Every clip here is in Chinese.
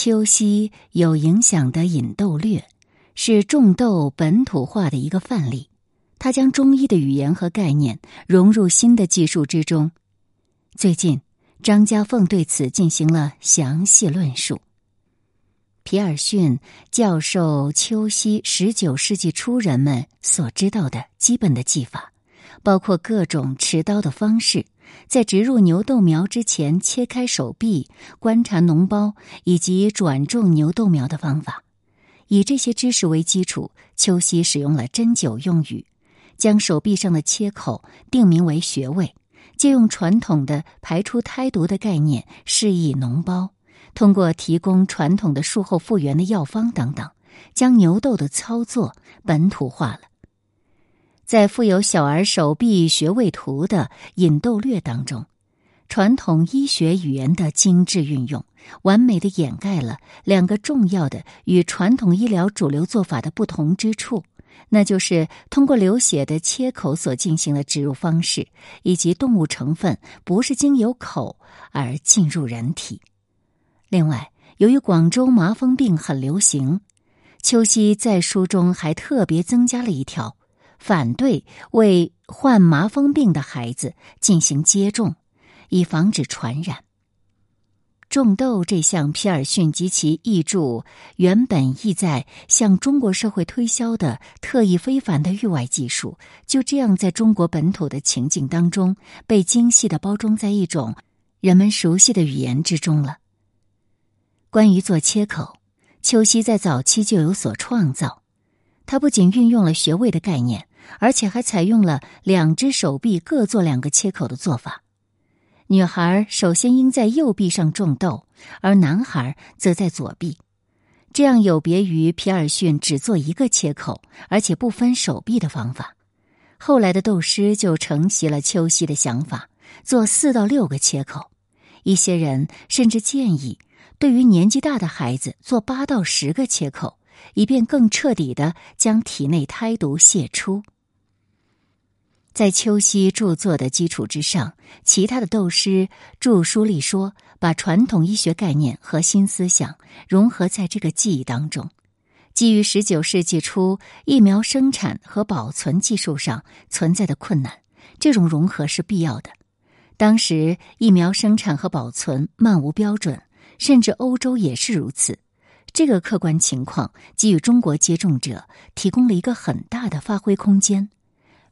秋夕有影响的引豆略，是种豆本土化的一个范例。他将中医的语言和概念融入新的技术之中。最近，张家凤对此进行了详细论述。皮尔逊教授秋夕十九世纪初人们所知道的基本的技法，包括各种持刀的方式，在植入牛豆苗之前切开手臂、观察脓包以及转种牛豆苗的方法。以这些知识为基础，秋夕使用了针灸用语，将手臂上的切口定名为穴位，借用传统的排出胎毒的概念示意脓包。通过提供传统的术后复原的药方等等，将牛痘的操作本土化了。在附有小儿手臂穴位图的引逗略当中，传统医学语言的精致运用，完美的掩盖了两个重要的与传统医疗主流做法的不同之处，那就是通过流血的切口所进行的植入方式，以及动物成分不是经由口而进入人体。另外，由于广州麻风病很流行，秋夕在书中还特别增加了一条：反对为患麻风病的孩子进行接种，以防止传染。种豆这项皮尔逊及其译著原本意在向中国社会推销的特异非凡的域外技术，就这样在中国本土的情境当中被精细的包装在一种人们熟悉的语言之中了。关于做切口，秋夕在早期就有所创造。他不仅运用了穴位的概念，而且还采用了两只手臂各做两个切口的做法。女孩首先应在右臂上种豆，而男孩则在左臂。这样有别于皮尔逊只做一个切口，而且不分手臂的方法。后来的豆师就承袭了秋夕的想法，做四到六个切口。一些人甚至建议。对于年纪大的孩子，做八到十个切口，以便更彻底的将体内胎毒泄出。在秋夕著作的基础之上，其他的斗师著书立说，把传统医学概念和新思想融合在这个记忆当中。基于十九世纪初疫苗生产和保存技术上存在的困难，这种融合是必要的。当时疫苗生产和保存漫无标准。甚至欧洲也是如此，这个客观情况给予中国接种者提供了一个很大的发挥空间。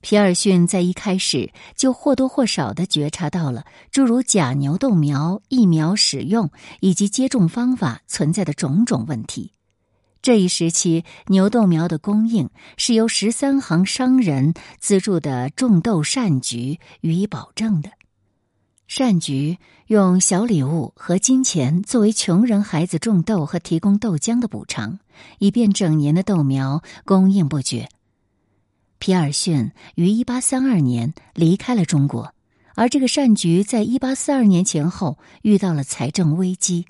皮尔逊在一开始就或多或少的觉察到了诸如假牛豆苗疫苗使用以及接种方法存在的种种问题。这一时期，牛豆苗的供应是由十三行商人资助的种豆善局予以保证的。善局用小礼物和金钱作为穷人孩子种豆和提供豆浆的补偿，以便整年的豆苗供应不绝。皮尔逊于一八三二年离开了中国，而这个善局在一八四二年前后遇到了财政危机。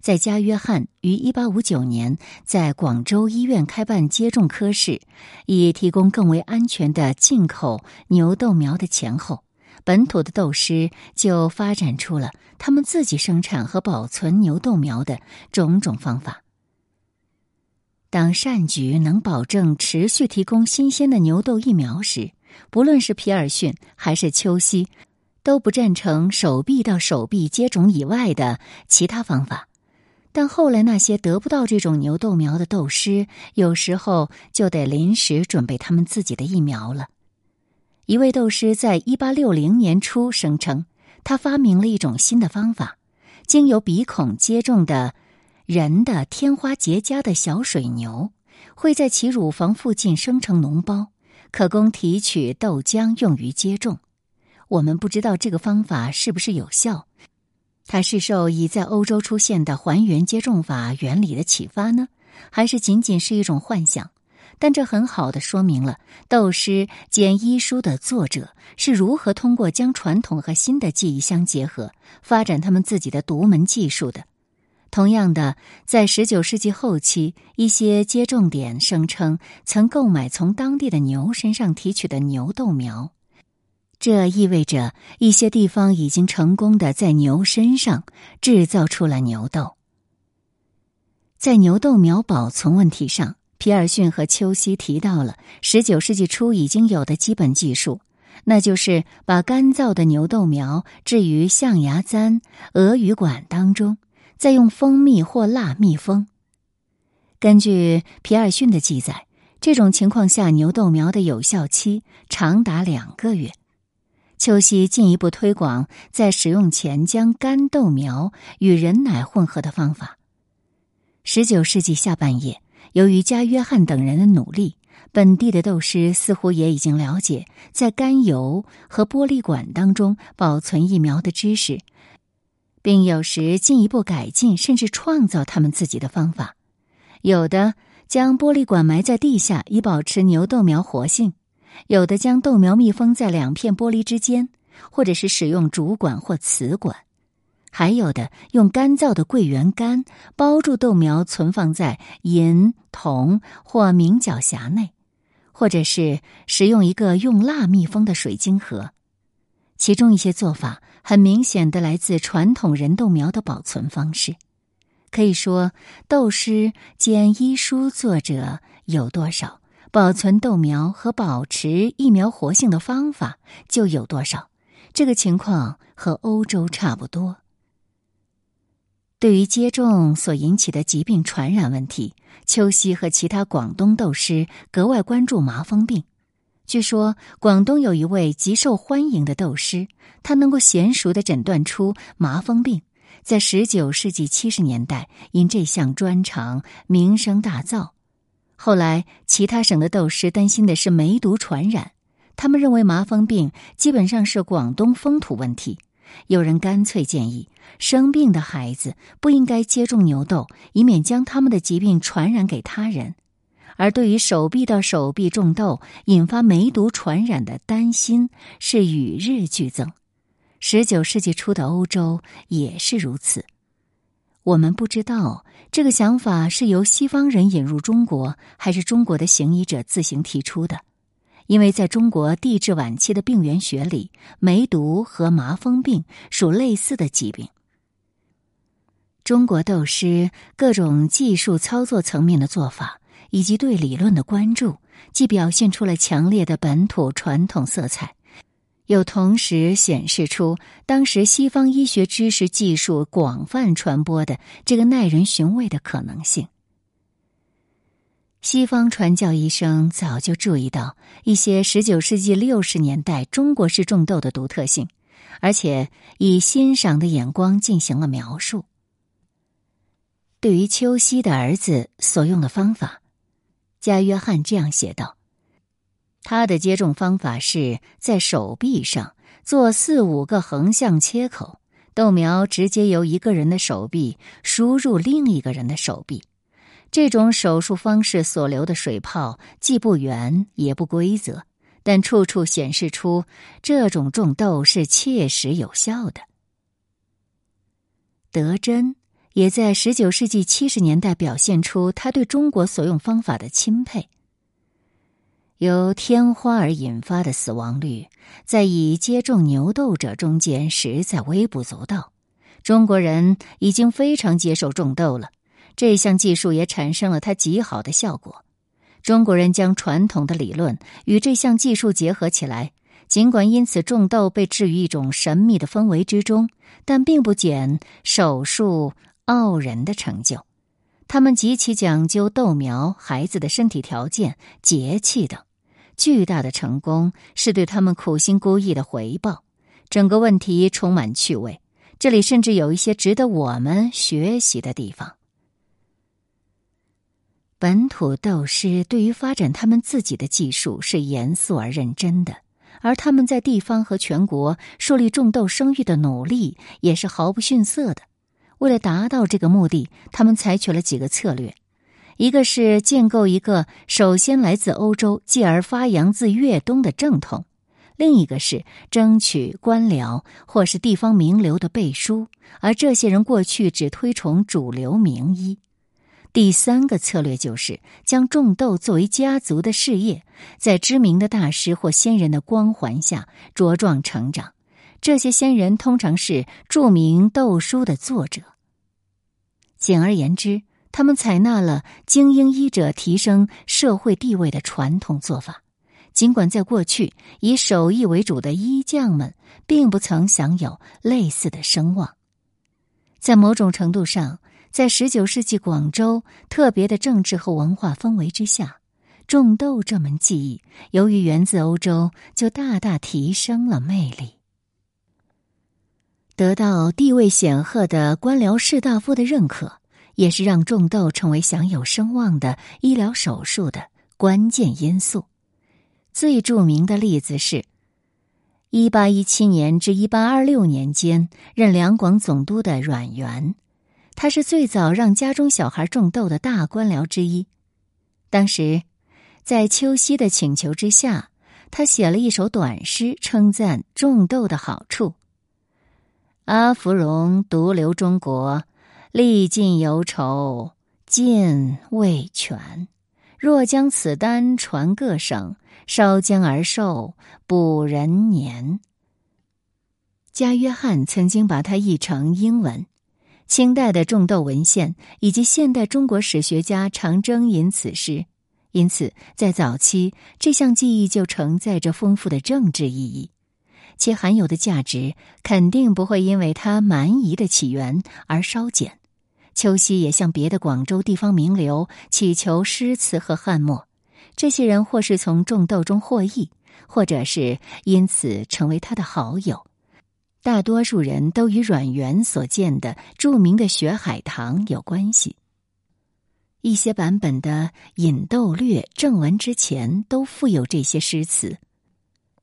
在加约翰于一八五九年在广州医院开办接种科室，以提供更为安全的进口牛豆苗的前后。本土的豆师就发展出了他们自己生产和保存牛豆苗的种种方法。当善局能保证持续提供新鲜的牛痘疫苗时，不论是皮尔逊还是丘西，都不赞成手臂到手臂接种以外的其他方法。但后来那些得不到这种牛痘苗的斗师，有时候就得临时准备他们自己的疫苗了。一位斗师在一八六零年初声称，他发明了一种新的方法：经由鼻孔接种的人的天花结痂的小水牛，会在其乳房附近生成脓包，可供提取豆浆用于接种。我们不知道这个方法是不是有效，它是受已在欧洲出现的还原接种法原理的启发呢，还是仅仅是一种幻想？但这很好的说明了《斗师兼医书》的作者是如何通过将传统和新的技艺相结合，发展他们自己的独门技术的。同样的，在十九世纪后期，一些接种点声称曾购买从当地的牛身上提取的牛豆苗，这意味着一些地方已经成功的在牛身上制造出了牛豆。在牛豆苗保存问题上，皮尔逊和丘西提到了十九世纪初已经有的基本技术，那就是把干燥的牛豆苗置于象牙簪、鹅羽管当中，再用蜂蜜或蜡密封。根据皮尔逊的记载，这种情况下牛豆苗的有效期长达两个月。丘西进一步推广在使用前将干豆苗与人奶混合的方法。十九世纪下半叶，由于加约翰等人的努力，本地的豆师似乎也已经了解在甘油和玻璃管当中保存疫苗的知识，并有时进一步改进甚至创造他们自己的方法。有的将玻璃管埋在地下以保持牛豆苗活性，有的将豆苗密封在两片玻璃之间，或者是使用竹管或瓷管。还有的用干燥的桂圆干包住豆苗，存放在银、铜或明角匣内，或者是使用一个用蜡密封的水晶盒。其中一些做法很明显的来自传统人豆苗的保存方式。可以说，豆师兼医书作者有多少，保存豆苗和保持疫苗活性的方法就有多少。这个情况和欧洲差不多。对于接种所引起的疾病传染问题，秋西和其他广东斗师格外关注麻风病。据说，广东有一位极受欢迎的斗师，他能够娴熟的诊断出麻风病，在十九世纪七十年代因这项专长名声大噪。后来，其他省的斗师担心的是梅毒传染，他们认为麻风病基本上是广东风土问题。有人干脆建议，生病的孩子不应该接种牛痘，以免将他们的疾病传染给他人。而对于手臂到手臂种痘引发梅毒传染的担心是与日俱增。十九世纪初的欧洲也是如此。我们不知道这个想法是由西方人引入中国，还是中国的行医者自行提出的。因为在中国地质晚期的病原学里，梅毒和麻风病属类似的疾病。中国斗师各种技术操作层面的做法，以及对理论的关注，既表现出了强烈的本土传统色彩，又同时显示出当时西方医学知识技术广泛传播的这个耐人寻味的可能性。西方传教医生早就注意到一些十九世纪六十年代中国式种豆的独特性，而且以欣赏的眼光进行了描述。对于秋夕的儿子所用的方法，加约翰这样写道：“他的接种方法是在手臂上做四五个横向切口，豆苗直接由一个人的手臂输入另一个人的手臂。”这种手术方式所留的水泡既不圆也不规则，但处处显示出这种种豆是切实有效的。德珍也在十九世纪七十年代表现出他对中国所用方法的钦佩。由天花而引发的死亡率，在已接种牛痘者中间实在微不足道。中国人已经非常接受种痘了。这项技术也产生了它极好的效果。中国人将传统的理论与这项技术结合起来，尽管因此种痘被置于一种神秘的氛围之中，但并不减手术傲人的成就。他们极其讲究豆苗、孩子的身体条件、节气等，巨大的成功是对他们苦心孤诣的回报。整个问题充满趣味，这里甚至有一些值得我们学习的地方。本土斗师对于发展他们自己的技术是严肃而认真的，而他们在地方和全国树立种豆声誉的努力也是毫不逊色的。为了达到这个目的，他们采取了几个策略：一个是建构一个首先来自欧洲，继而发扬自粤东的正统；另一个是争取官僚或是地方名流的背书，而这些人过去只推崇主流名医。第三个策略就是将种豆作为家族的事业，在知名的大师或先人的光环下茁壮成长。这些先人通常是著名豆书的作者。简而言之，他们采纳了精英医者提升社会地位的传统做法，尽管在过去以手艺为主的医匠们并不曾享有类似的声望。在某种程度上，在十九世纪广州特别的政治和文化氛围之下，种豆这门技艺由于源自欧洲，就大大提升了魅力。得到地位显赫的官僚士大夫的认可，也是让种豆成为享有声望的医疗手术的关键因素。最著名的例子是，一八一七年至一八二六年间任两广总督的阮元，他是最早让家中小孩种豆的大官僚之一。当时，在秋夕的请求之下，他写了一首短诗，称赞种豆的好处。阿芙蓉独留中国，历尽忧愁尽未全。若将此丹传各省，烧姜而寿补人年。加约翰曾经把它译成英文。清代的种豆文献以及现代中国史学家常征引此诗，因此在早期这项技艺就承载着丰富的政治意义。其含有的价值肯定不会因为它蛮夷的起源而稍减。秋夕也向别的广州地方名流祈求诗词和翰墨，这些人或是从种豆中获益，或者是因此成为他的好友。大多数人都与阮元所建的著名的学海棠有关系。一些版本的《引豆略》正文之前都附有这些诗词。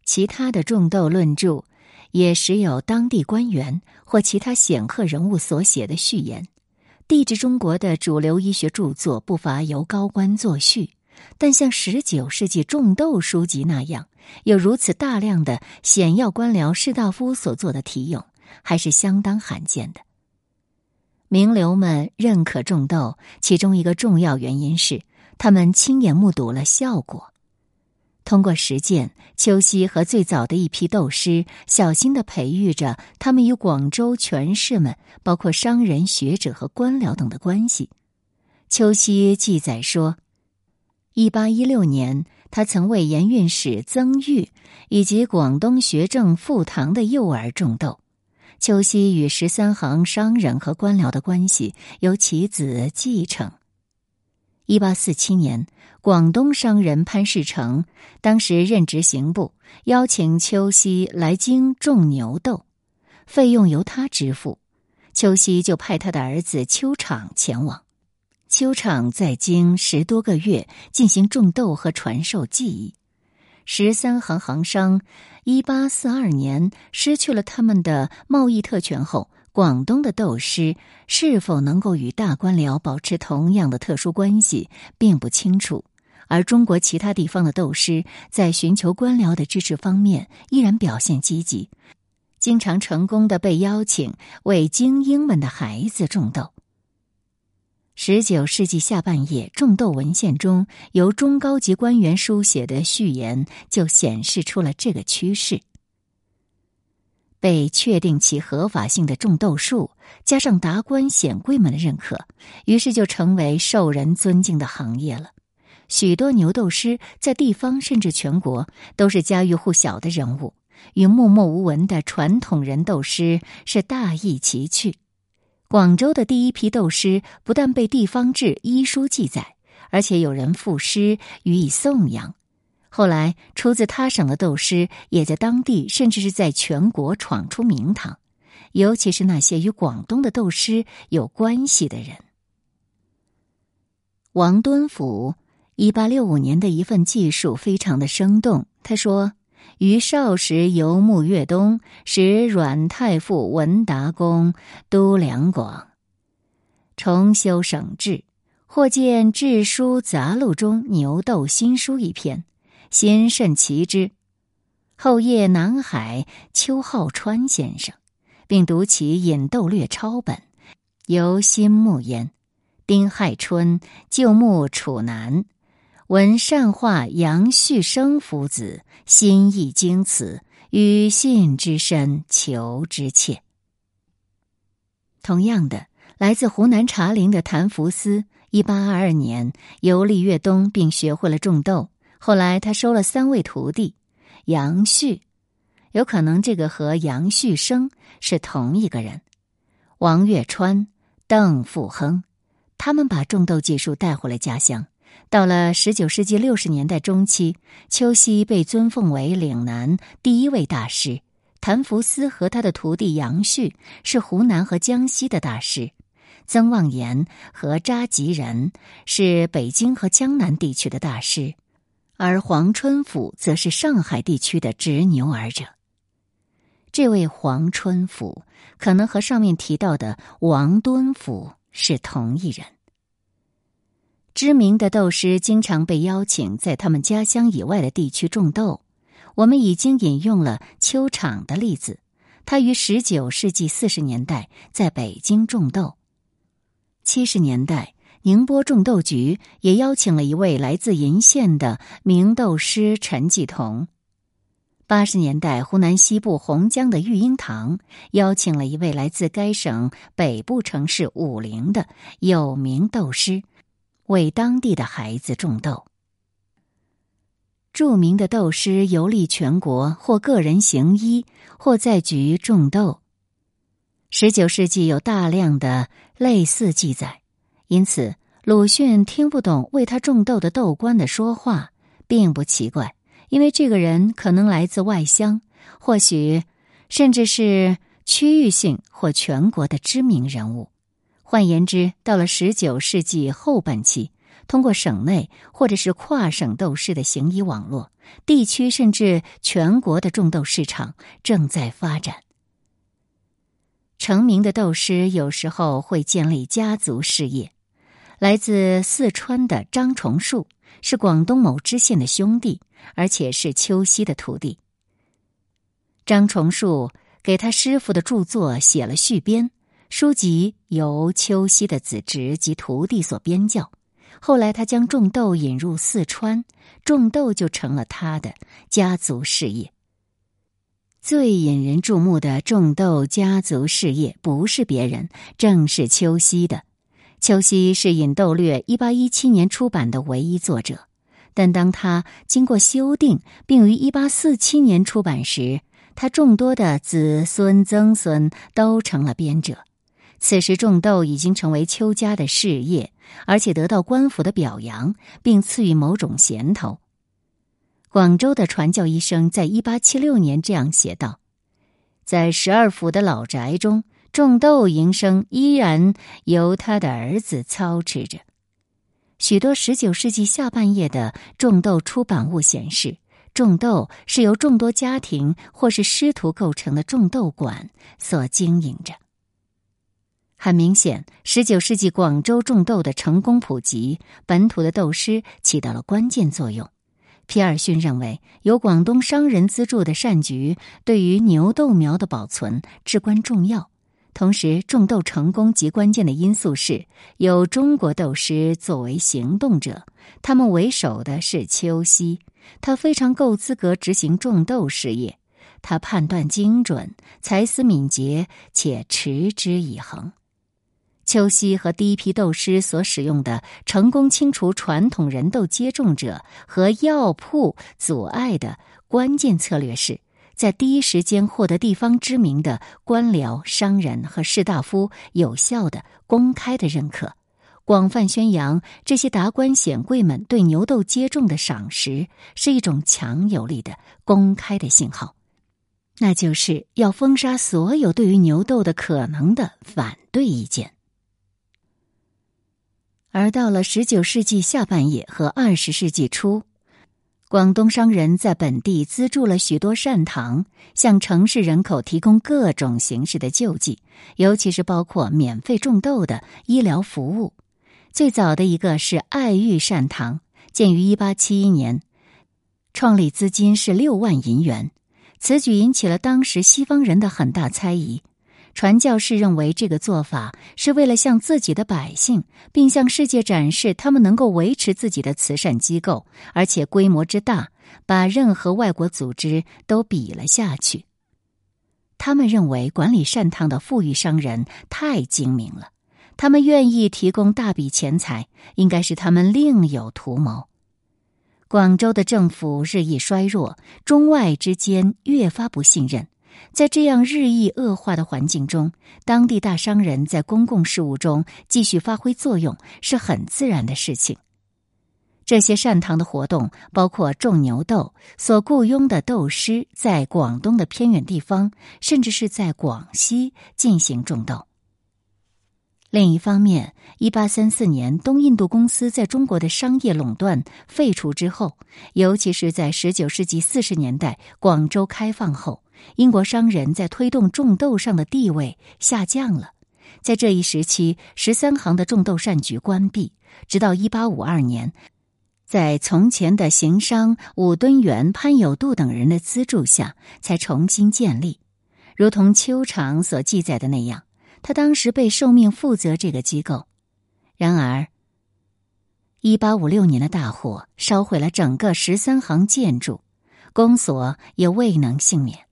其他的种豆论著，也时有当地官员或其他显赫人物所写的序言。地质中国的主流医学著作不乏由高官作序，但像十九世纪种豆书籍那样，有如此大量的显要官僚士大夫所做的题咏，还是相当罕见的。名流们认可种豆，其中一个重要原因是他们亲眼目睹了效果。通过实践，秋夕和最早的一批斗师小心的培育着他们与广州权势们，包括商人、学者和官僚等的关系。秋夕记载说，一八一六年，他曾为盐运使曾玉以及广东学政傅堂的幼儿种豆。秋夕与十三行商人和官僚的关系由其子继承。一八四七年。广东商人潘世成当时任职刑部，邀请邱熙来京种牛豆，费用由他支付。秋熙就派他的儿子秋昶前往。邱昶在京十多个月，进行种豆和传授技艺。十三行行商一八四二年失去了他们的贸易特权后，广东的斗师是否能够与大官僚保持同样的特殊关系，并不清楚。而中国其他地方的斗师在寻求官僚的支持方面依然表现积极，经常成功的被邀请为精英们的孩子种豆。十九世纪下半叶，种豆文献中由中高级官员书写的序言就显示出了这个趋势。被确定其合法性的种豆术，加上达官显贵们的认可，于是就成为受人尊敬的行业了。许多牛斗师在地方甚至全国都是家喻户晓的人物，与默默无闻的传统人斗师是大异其趣。广州的第一批斗师不但被地方志、医书记载，而且有人赋诗予以颂扬。后来出自他省的斗师也在当地甚至是在全国闯出名堂，尤其是那些与广东的斗师有关系的人。王敦甫。一八六五年的一份记述非常的生动。他说：“于少时游牧粤东，使阮太傅文达公都两广，重修省志。或见《志书杂录》中牛斗新书一篇，心甚奇之。后谒南海邱浩川先生，并读其《引斗略抄本》，由心慕焉。丁亥春，就牧楚南。”闻善化杨旭生夫子心意精此，与信之深，求之切。同样的，来自湖南茶陵的谭福思一八二二年游历粤东，并学会了种豆。后来他收了三位徒弟，杨旭，有可能这个和杨旭生是同一个人；王月川、邓富亨，他们把种豆技术带回了家乡。到了十九世纪六十年代中期，邱熙被尊奉为岭南第一位大师。谭福斯和他的徒弟杨旭是湖南和江西的大师，曾望言和扎吉仁是北京和江南地区的大师，而黄春甫则是上海地区的执牛耳者。这位黄春甫可能和上面提到的王敦甫是同一人。知名的豆师经常被邀请在他们家乡以外的地区种豆。我们已经引用了邱场的例子，他于十九世纪四十年代在北京种豆。七十年代，宁波种豆局也邀请了一位来自鄞县的名豆师陈继同。八十年代，湖南西部洪江的育婴堂邀请了一位来自该省北部城市武陵的有名豆师，为当地的孩子种豆。著名的斗师游历全国，或个人行医，或在局种豆。十九世纪有大量的类似记载，因此鲁迅听不懂为他种豆的豆官的说话，并不奇怪，因为这个人可能来自外乡，或许甚至是区域性或全国的知名人物。换言之，到了十九世纪后半期。通过省内或者是跨省斗士的行医网络，地区甚至全国的种豆市场正在发展。成名的斗师有时候会建立家族事业。来自四川的张崇树是广东某知县的兄弟，而且是邱熙的徒弟。张崇树给他师傅的著作写了续编，书籍由邱熙的子侄及徒弟所编校。后来，他将种豆引入四川，种豆就成了他的家族事业。最引人注目的种豆家族事业，不是别人，正是邱熙的。邱熙是《引豆略》一八一七年出版的唯一作者，但当他经过修订，并于一八四七年出版时，他众多的子孙曾孙都成了编者。此时种豆已经成为邱家的事业，而且得到官府的表扬，并赐予某种衔头。广州的传教医生在一八七六年这样写道：“在十二府的老宅中，种豆营生依然由他的儿子操持着。”许多十九世纪下半叶的种豆出版物显示，种豆是由众多家庭或是师徒构成的种豆馆所经营着。很明显，十九世纪广州种豆的成功普及，本土的豆师起到了关键作用。皮尔逊认为，由广东商人资助的善局对于牛豆苗的保存至关重要。同时，种豆成功极关键的因素是有中国豆师作为行动者，他们为首的是邱熙，他非常够资格执行种豆事业。他判断精准，才思敏捷，且持之以恒。秋熙和第一批豆师所使用的成功清除传统人豆接种者和药铺阻碍的关键策略是，在第一时间获得地方知名的官僚、商人和士大夫有效的、公开的认可，广泛宣扬这些达官显贵们对牛痘接种的赏识，是一种强有力的、公开的信号，那就是要封杀所有对于牛痘的可能的反对意见。而到了十九世纪下半叶和二十世纪初，广东商人在本地资助了许多善堂，向城市人口提供各种形式的救济，尤其是包括免费种豆的医疗服务。最早的一个是爱育善堂，建于一八七一年，创立资金是六万银元。此举引起了当时西方人的很大猜疑。传教士认为这个做法是为了向自己的百姓，并向世界展示他们能够维持自己的慈善机构，而且规模之大，把任何外国组织都比了下去。他们认为管理善堂的富裕商人太精明了，他们愿意提供大笔钱财，应该是他们另有图谋。广州的政府日益衰弱，中外之间越发不信任。在这样日益恶化的环境中，当地大商人在公共事务中继续发挥作用是很自然的事情。这些善堂的活动包括种牛豆，所雇佣的豆师在广东的偏远地方，甚至是在广西进行种豆。另一方面，一八三四年东印度公司在中国的商业垄断废除之后，尤其是在十九世纪四十年代广州开放后，英国商人在推动种豆上的地位下降了。在这一时期，十三行的种豆善局关闭，直到一八五二年。在从前的行商武敦元、潘有度等人的资助下，才重新建立。如同邱长所记载的那样，他当时被受命负责这个机构。然而，一八五六年的大火烧毁了整个十三行建筑，公所也未能幸免。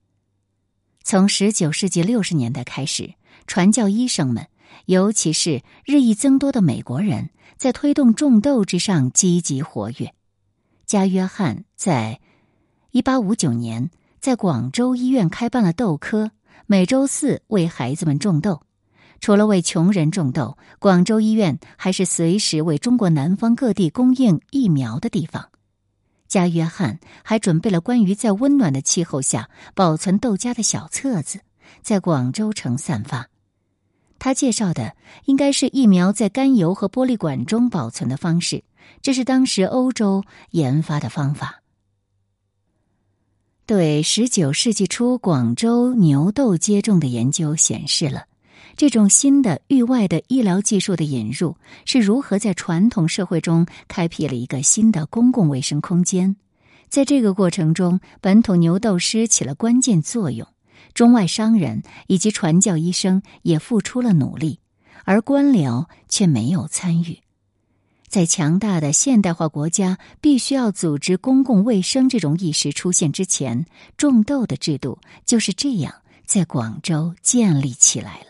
从十九世纪六十年代开始，传教医生们，尤其是日益增多的美国人。在推动种豆之上积极活跃。加约翰在一八五九年在广州医院开办了豆科，每周四为孩子们种豆。除了为穷人种豆，广州医院还是随时为中国南方各地供应疫苗的地方。加约翰还准备了关于在温暖的气候下保存豆荚的小册子，在广州城散发。他介绍的应该是疫苗在甘油和玻璃管中保存的方式，这是当时欧洲研发的方法。对十九世纪初广州牛痘接种的研究显示了，这种新的域外的医疗技术的引入是如何在传统社会中开辟了一个新的公共卫生空间。在这个过程中，本土牛痘师起了关键作用。中外商人以及传教医生也付出了努力，而官僚却没有参与。在强大的现代化国家必须要组织公共卫生这种意识出现之前，种豆的制度就是这样在广州建立起来了。